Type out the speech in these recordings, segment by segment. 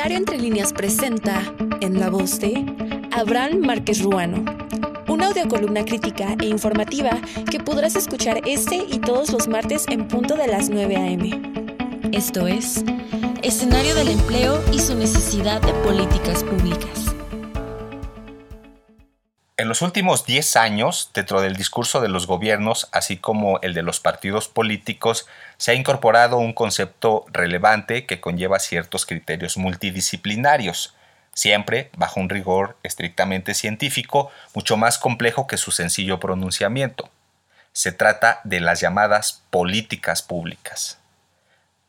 Diario Entre Líneas presenta, en la voz de Abraham Márquez Ruano, una audiocolumna crítica e informativa que podrás escuchar este y todos los martes en punto de las 9 a.m. Esto es, escenario del empleo y su necesidad de políticas públicas. En los últimos 10 años, dentro del discurso de los gobiernos, así como el de los partidos políticos, se ha incorporado un concepto relevante que conlleva ciertos criterios multidisciplinarios, siempre bajo un rigor estrictamente científico, mucho más complejo que su sencillo pronunciamiento. Se trata de las llamadas políticas públicas.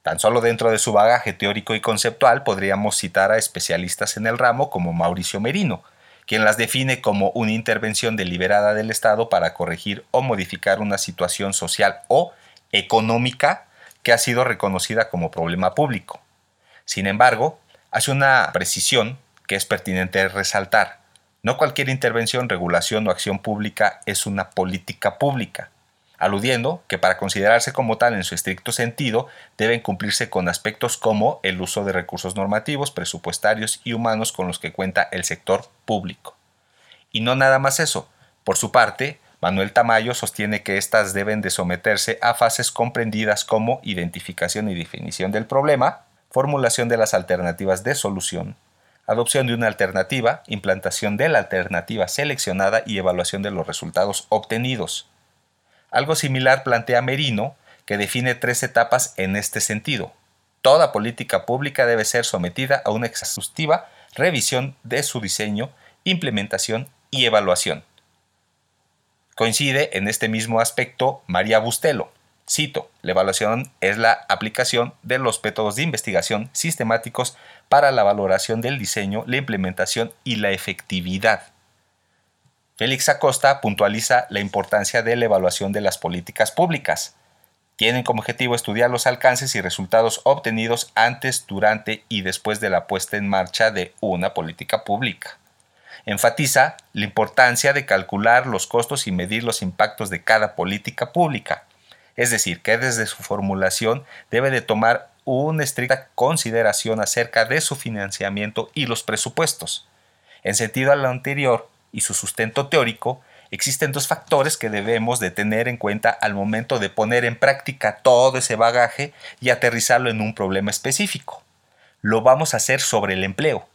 Tan solo dentro de su bagaje teórico y conceptual podríamos citar a especialistas en el ramo como Mauricio Merino, quien las define como una intervención deliberada del Estado para corregir o modificar una situación social o económica que ha sido reconocida como problema público. Sin embargo, hace una precisión que es pertinente resaltar. No cualquier intervención, regulación o acción pública es una política pública aludiendo que para considerarse como tal en su estricto sentido deben cumplirse con aspectos como el uso de recursos normativos, presupuestarios y humanos con los que cuenta el sector público. Y no nada más eso. Por su parte, Manuel Tamayo sostiene que éstas deben de someterse a fases comprendidas como identificación y definición del problema, formulación de las alternativas de solución, adopción de una alternativa, implantación de la alternativa seleccionada y evaluación de los resultados obtenidos. Algo similar plantea Merino, que define tres etapas en este sentido. Toda política pública debe ser sometida a una exhaustiva revisión de su diseño, implementación y evaluación. Coincide en este mismo aspecto María Bustelo. Cito, la evaluación es la aplicación de los métodos de investigación sistemáticos para la valoración del diseño, la implementación y la efectividad. Félix Acosta puntualiza la importancia de la evaluación de las políticas públicas. Tienen como objetivo estudiar los alcances y resultados obtenidos antes, durante y después de la puesta en marcha de una política pública. Enfatiza la importancia de calcular los costos y medir los impactos de cada política pública, es decir, que desde su formulación debe de tomar una estricta consideración acerca de su financiamiento y los presupuestos. En sentido a anterior, y su sustento teórico, existen dos factores que debemos de tener en cuenta al momento de poner en práctica todo ese bagaje y aterrizarlo en un problema específico. Lo vamos a hacer sobre el empleo.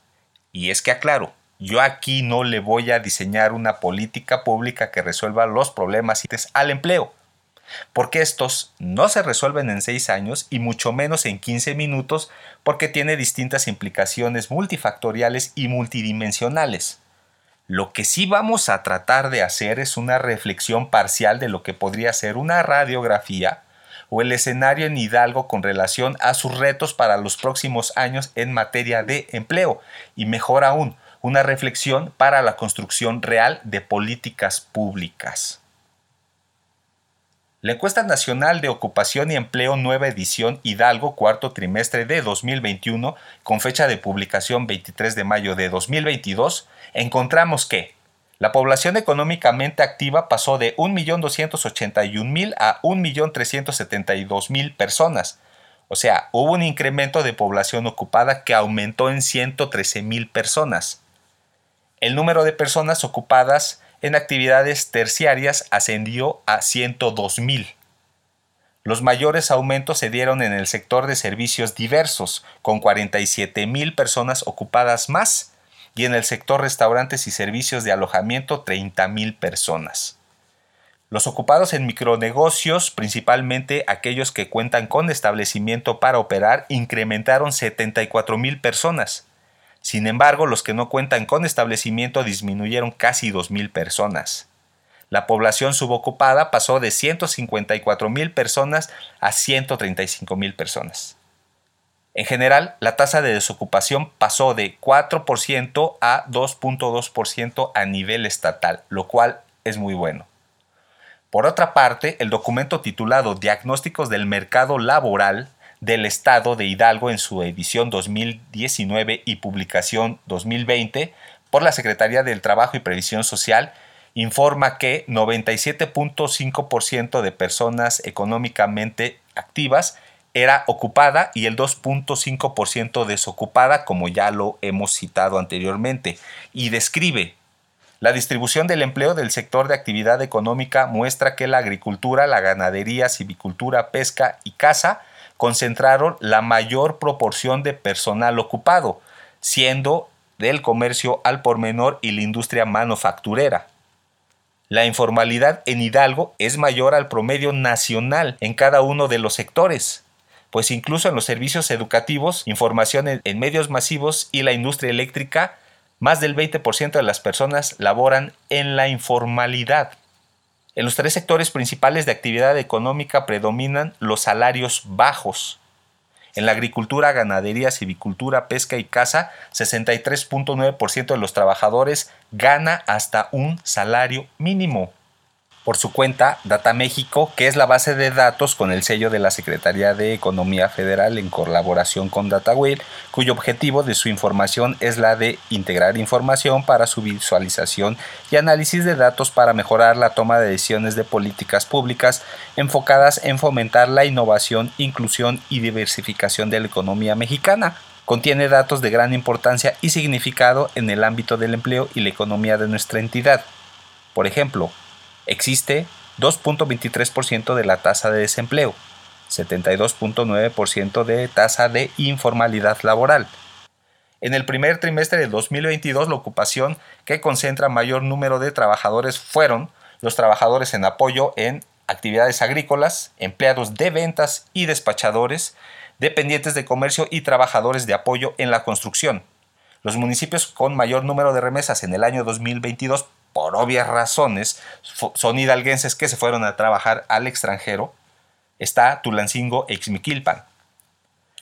Y es que aclaro, yo aquí no le voy a diseñar una política pública que resuelva los problemas al empleo, porque estos no se resuelven en 6 años y mucho menos en 15 minutos porque tiene distintas implicaciones multifactoriales y multidimensionales. Lo que sí vamos a tratar de hacer es una reflexión parcial de lo que podría ser una radiografía o el escenario en Hidalgo con relación a sus retos para los próximos años en materia de empleo y mejor aún, una reflexión para la construcción real de políticas públicas. La encuesta nacional de ocupación y empleo nueva edición Hidalgo cuarto trimestre de 2021 con fecha de publicación 23 de mayo de 2022 encontramos que la población económicamente activa pasó de 1.281.000 a 1.372.000 personas. O sea, hubo un incremento de población ocupada que aumentó en 113.000 personas. El número de personas ocupadas en actividades terciarias ascendió a 102.000. Los mayores aumentos se dieron en el sector de servicios diversos, con 47.000 personas ocupadas más, y en el sector restaurantes y servicios de alojamiento 30.000 personas. Los ocupados en micronegocios, principalmente aquellos que cuentan con establecimiento para operar, incrementaron 74.000 personas. Sin embargo, los que no cuentan con establecimiento disminuyeron casi 2.000 personas. La población subocupada pasó de 154.000 personas a 135.000 personas. En general, la tasa de desocupación pasó de 4% a 2.2% a nivel estatal, lo cual es muy bueno. Por otra parte, el documento titulado Diagnósticos del Mercado Laboral del Estado de Hidalgo en su edición 2019 y publicación 2020 por la Secretaría del Trabajo y Previsión Social, informa que 97.5% de personas económicamente activas era ocupada y el 2.5% desocupada, como ya lo hemos citado anteriormente, y describe la distribución del empleo del sector de actividad económica muestra que la agricultura, la ganadería, civicultura, pesca y caza concentraron la mayor proporción de personal ocupado, siendo del comercio al por menor y la industria manufacturera. La informalidad en Hidalgo es mayor al promedio nacional en cada uno de los sectores, pues incluso en los servicios educativos, información en medios masivos y la industria eléctrica más del 20% de las personas laboran en la informalidad. En los tres sectores principales de actividad económica predominan los salarios bajos. En la agricultura, ganadería, civicultura, pesca y caza, 63.9% de los trabajadores gana hasta un salario mínimo por su cuenta Data México, que es la base de datos con el sello de la Secretaría de Economía Federal en colaboración con DataWheel, cuyo objetivo de su información es la de integrar información para su visualización y análisis de datos para mejorar la toma de decisiones de políticas públicas enfocadas en fomentar la innovación, inclusión y diversificación de la economía mexicana. Contiene datos de gran importancia y significado en el ámbito del empleo y la economía de nuestra entidad. Por ejemplo, existe 2.23% de la tasa de desempleo, 72.9% de tasa de informalidad laboral. En el primer trimestre de 2022, la ocupación que concentra mayor número de trabajadores fueron los trabajadores en apoyo en actividades agrícolas, empleados de ventas y despachadores, dependientes de comercio y trabajadores de apoyo en la construcción. Los municipios con mayor número de remesas en el año 2022 por obvias razones, son hidalguenses que se fueron a trabajar al extranjero, está Tulancingo e Ixmiquilpan.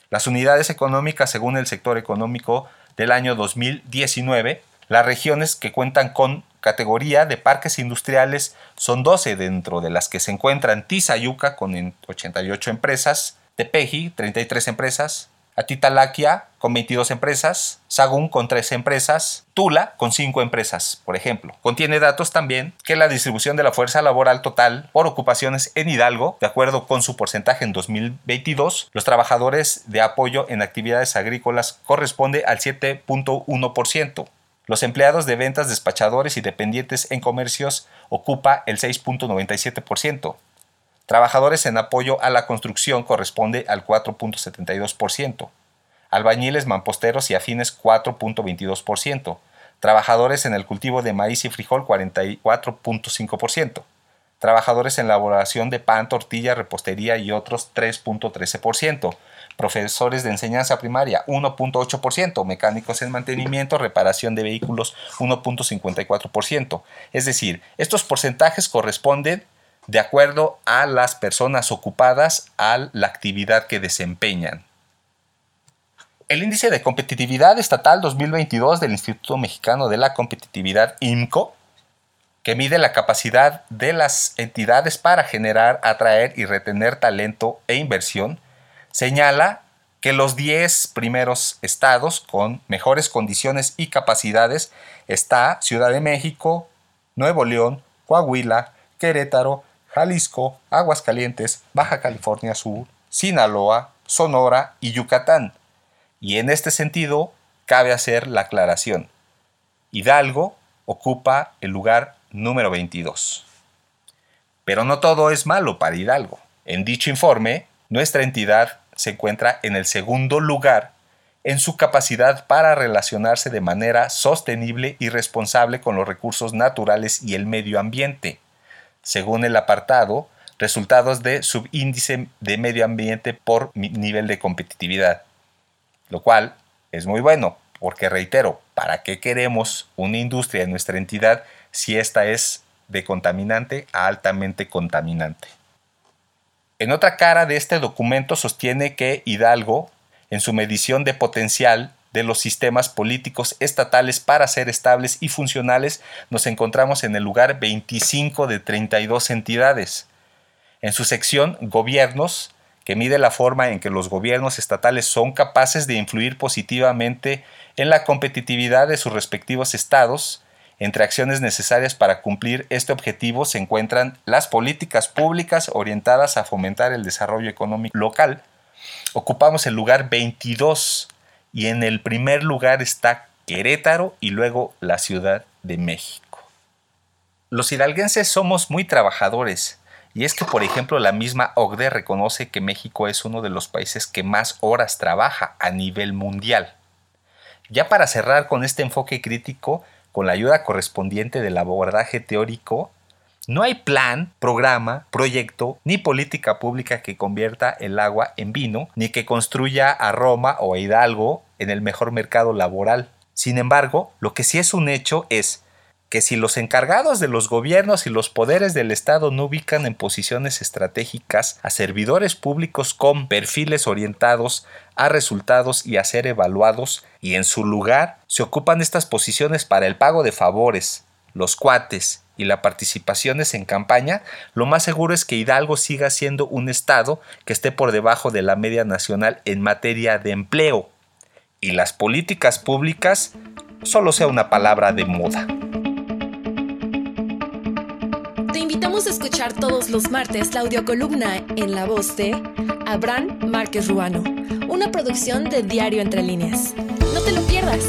Las unidades económicas, según el sector económico del año 2019, las regiones que cuentan con categoría de parques industriales son 12, dentro de las que se encuentran Tizayuca con 88 empresas, Tepeji 33 empresas, Atitalaquia con 22 empresas, Sagún con 3 empresas, Tula con 5 empresas, por ejemplo. Contiene datos también que la distribución de la fuerza laboral total por ocupaciones en Hidalgo, de acuerdo con su porcentaje en 2022, los trabajadores de apoyo en actividades agrícolas corresponde al 7.1%. Los empleados de ventas, despachadores y dependientes en comercios ocupa el 6.97%. Trabajadores en apoyo a la construcción corresponde al 4.72%. Albañiles, mamposteros y afines 4.22%. Trabajadores en el cultivo de maíz y frijol 44.5%. Trabajadores en la elaboración de pan, tortilla, repostería y otros 3.13%. Profesores de enseñanza primaria 1.8%. Mecánicos en mantenimiento, reparación de vehículos 1.54%. Es decir, estos porcentajes corresponden de acuerdo a las personas ocupadas a la actividad que desempeñan. El índice de competitividad estatal 2022 del Instituto Mexicano de la Competitividad IMCO, que mide la capacidad de las entidades para generar, atraer y retener talento e inversión, señala que los 10 primeros estados con mejores condiciones y capacidades está Ciudad de México, Nuevo León, Coahuila, Querétaro, Jalisco, Aguascalientes, Baja California Sur, Sinaloa, Sonora y Yucatán. Y en este sentido, cabe hacer la aclaración. Hidalgo ocupa el lugar número 22. Pero no todo es malo para Hidalgo. En dicho informe, nuestra entidad se encuentra en el segundo lugar en su capacidad para relacionarse de manera sostenible y responsable con los recursos naturales y el medio ambiente según el apartado, resultados de subíndice de medio ambiente por nivel de competitividad, lo cual es muy bueno, porque reitero, ¿para qué queremos una industria en nuestra entidad si esta es de contaminante a altamente contaminante? En otra cara de este documento sostiene que Hidalgo, en su medición de potencial, de los sistemas políticos estatales para ser estables y funcionales, nos encontramos en el lugar 25 de 32 entidades. En su sección Gobiernos, que mide la forma en que los gobiernos estatales son capaces de influir positivamente en la competitividad de sus respectivos estados, entre acciones necesarias para cumplir este objetivo se encuentran las políticas públicas orientadas a fomentar el desarrollo económico local, ocupamos el lugar 22 y en el primer lugar está Querétaro y luego la Ciudad de México. Los hidalguenses somos muy trabajadores y es que, por ejemplo, la misma OCDE reconoce que México es uno de los países que más horas trabaja a nivel mundial. Ya para cerrar con este enfoque crítico, con la ayuda correspondiente del abordaje teórico, no hay plan, programa, proyecto ni política pública que convierta el agua en vino, ni que construya a Roma o a Hidalgo en el mejor mercado laboral. Sin embargo, lo que sí es un hecho es que si los encargados de los gobiernos y los poderes del Estado no ubican en posiciones estratégicas a servidores públicos con perfiles orientados a resultados y a ser evaluados, y en su lugar se ocupan estas posiciones para el pago de favores, los cuates y la participaciones en campaña, lo más seguro es que Hidalgo siga siendo un Estado que esté por debajo de la media nacional en materia de empleo, y las políticas públicas solo sea una palabra de moda. Te invitamos a escuchar todos los martes la audiocolumna en la voz de Abraham Márquez Ruano, una producción de Diario Entre Líneas. No te lo pierdas.